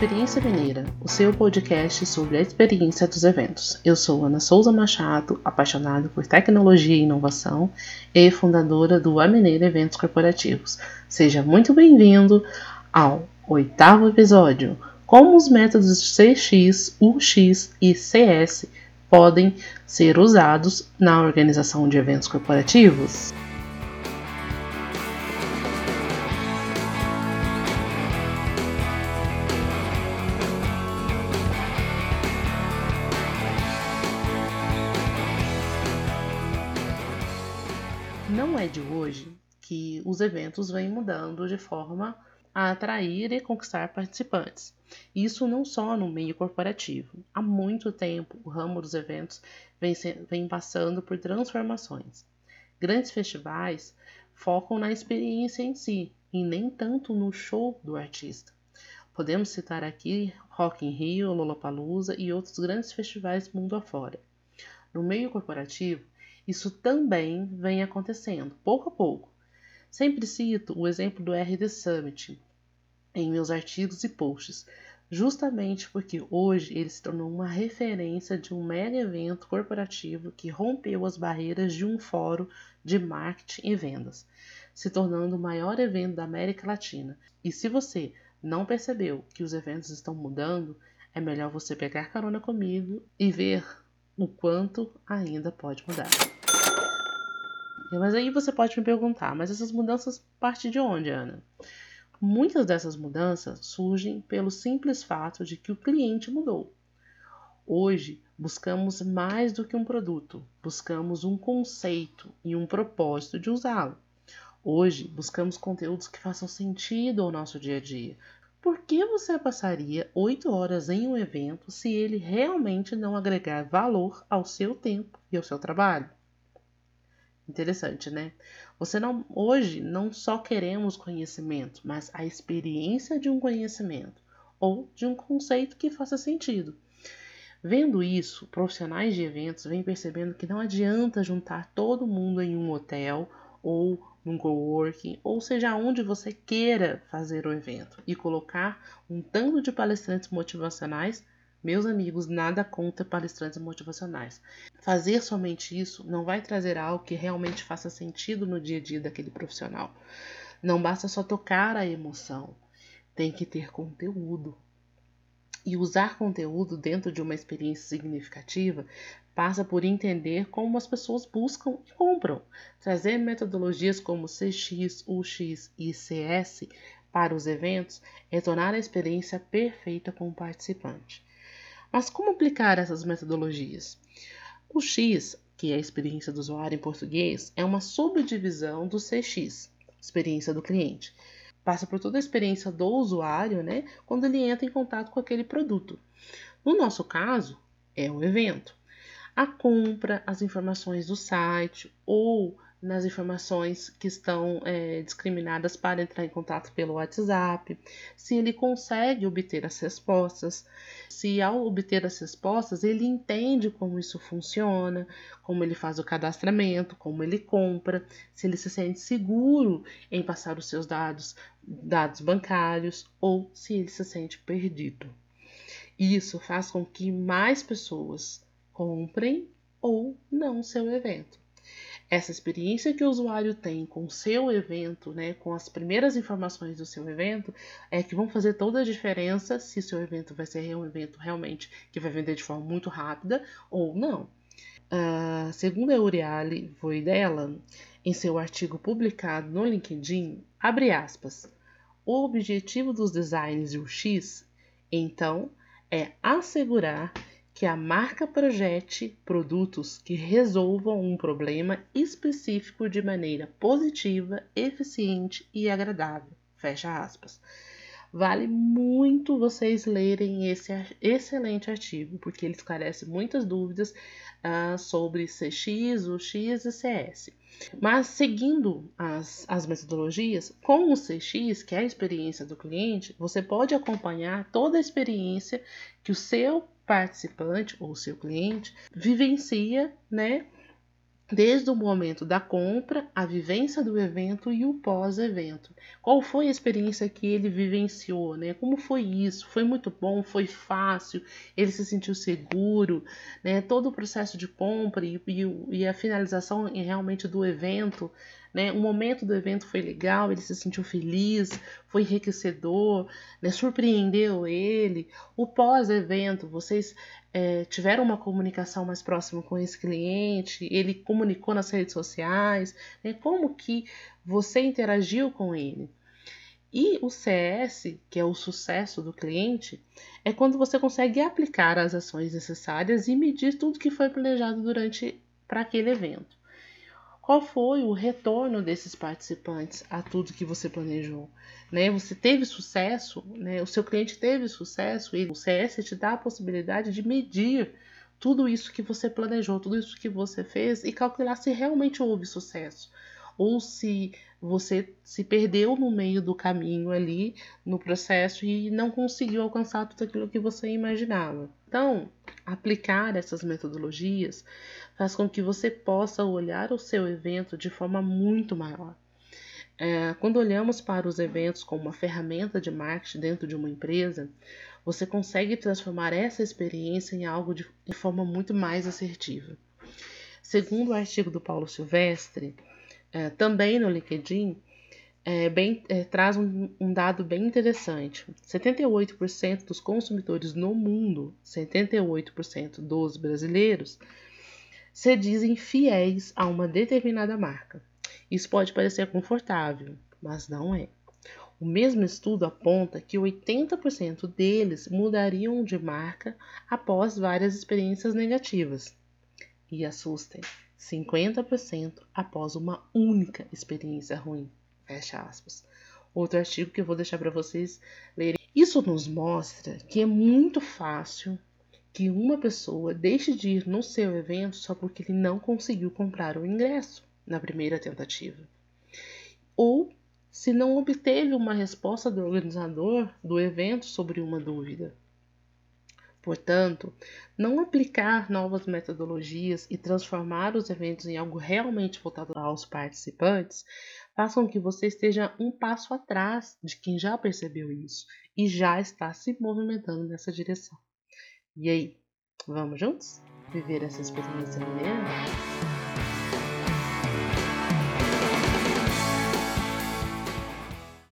Experiência Mineira, o seu podcast sobre a experiência dos eventos. Eu sou Ana Souza Machado, apaixonada por tecnologia e inovação e fundadora do A Mineira Eventos Corporativos. Seja muito bem-vindo ao oitavo episódio: Como os métodos CX, UX e CS podem ser usados na organização de eventos corporativos. Não é de hoje que os eventos vêm mudando de forma a atrair e conquistar participantes. Isso não só no meio corporativo. Há muito tempo, o ramo dos eventos vem, vem passando por transformações. Grandes festivais focam na experiência em si e nem tanto no show do artista. Podemos citar aqui Rock in Rio, Lollapalooza e outros grandes festivais mundo afora. No meio corporativo, isso também vem acontecendo, pouco a pouco. Sempre cito o exemplo do RD Summit em meus artigos e posts, justamente porque hoje ele se tornou uma referência de um mega evento corporativo que rompeu as barreiras de um fórum de marketing e vendas, se tornando o maior evento da América Latina. E se você não percebeu que os eventos estão mudando, é melhor você pegar carona comigo e ver o quanto ainda pode mudar. Mas aí você pode me perguntar, mas essas mudanças partem de onde, Ana? Muitas dessas mudanças surgem pelo simples fato de que o cliente mudou. Hoje, buscamos mais do que um produto, buscamos um conceito e um propósito de usá-lo. Hoje, buscamos conteúdos que façam sentido ao nosso dia a dia. Por que você passaria oito horas em um evento se ele realmente não agregar valor ao seu tempo e ao seu trabalho? Interessante, né? Você não hoje não só queremos conhecimento, mas a experiência de um conhecimento ou de um conceito que faça sentido. Vendo isso, profissionais de eventos vêm percebendo que não adianta juntar todo mundo em um hotel ou num coworking, ou seja, onde você queira fazer o evento e colocar um tanto de palestrantes motivacionais meus amigos, nada contra palestrantes motivacionais. Fazer somente isso não vai trazer algo que realmente faça sentido no dia a dia daquele profissional. Não basta só tocar a emoção, tem que ter conteúdo. E usar conteúdo dentro de uma experiência significativa passa por entender como as pessoas buscam e compram. Trazer metodologias como CX, UX e CS para os eventos é tornar a experiência perfeita com o participante. Mas como aplicar essas metodologias? O X, que é a experiência do usuário em português, é uma subdivisão do CX, experiência do cliente. Passa por toda a experiência do usuário, né, quando ele entra em contato com aquele produto. No nosso caso, é um evento. A compra, as informações do site ou nas informações que estão é, discriminadas para entrar em contato pelo WhatsApp, se ele consegue obter as respostas, se ao obter as respostas ele entende como isso funciona, como ele faz o cadastramento, como ele compra, se ele se sente seguro em passar os seus dados, dados bancários ou se ele se sente perdido. Isso faz com que mais pessoas comprem ou não seu evento essa experiência que o usuário tem com o seu evento, né, com as primeiras informações do seu evento, é que vão fazer toda a diferença se seu evento vai ser um evento realmente que vai vender de forma muito rápida ou não. Uh, segundo a Euriale Voidella, em seu artigo publicado no LinkedIn, abre aspas, o objetivo dos designs UX, então, é assegurar que a marca projete produtos que resolvam um problema específico de maneira positiva, eficiente e agradável. Fecha aspas. Vale muito vocês lerem esse excelente artigo, porque ele esclarece muitas dúvidas uh, sobre CX, UX e CS. Mas seguindo as, as metodologias, com o CX, que é a experiência do cliente, você pode acompanhar toda a experiência que o seu participante ou seu cliente vivencia, né, desde o momento da compra, a vivência do evento e o pós-evento. Qual foi a experiência que ele vivenciou, né? Como foi isso? Foi muito bom? Foi fácil? Ele se sentiu seguro, né? Todo o processo de compra e, e, e a finalização realmente do evento né? O momento do evento foi legal, ele se sentiu feliz, foi enriquecedor, né? surpreendeu ele. O pós-evento, vocês é, tiveram uma comunicação mais próxima com esse cliente, ele comunicou nas redes sociais, né? como que você interagiu com ele. E o CS, que é o sucesso do cliente, é quando você consegue aplicar as ações necessárias e medir tudo que foi planejado durante para aquele evento. Qual foi o retorno desses participantes a tudo que você planejou? Né? Você teve sucesso, né? o seu cliente teve sucesso, e o CS te dá a possibilidade de medir tudo isso que você planejou, tudo isso que você fez e calcular se realmente houve sucesso ou se você se perdeu no meio do caminho ali no processo e não conseguiu alcançar tudo aquilo que você imaginava. Então, aplicar essas metodologias faz com que você possa olhar o seu evento de forma muito maior. É, quando olhamos para os eventos como uma ferramenta de marketing dentro de uma empresa, você consegue transformar essa experiência em algo de, de forma muito mais assertiva. Segundo o artigo do Paulo Silvestre, é, também no LinkedIn, é, bem, é, traz um, um, dado bem interessante. 78% dos consumidores no mundo, 78% dos brasileiros, se dizem fiéis a uma determinada marca. Isso pode parecer confortável, mas não é. O mesmo estudo aponta que 80% deles mudariam de marca após várias experiências negativas. E assustem, 50% após uma única experiência ruim. Fecha aspas. Outro artigo que eu vou deixar para vocês lerem. Isso nos mostra que é muito fácil que uma pessoa deixe de ir no seu evento só porque ele não conseguiu comprar o ingresso na primeira tentativa. Ou se não obteve uma resposta do organizador do evento sobre uma dúvida. Portanto, não aplicar novas metodologias e transformar os eventos em algo realmente voltado aos participantes façam que você esteja um passo atrás de quem já percebeu isso e já está se movimentando nessa direção. E aí, vamos juntos? Viver essa experiência mineira?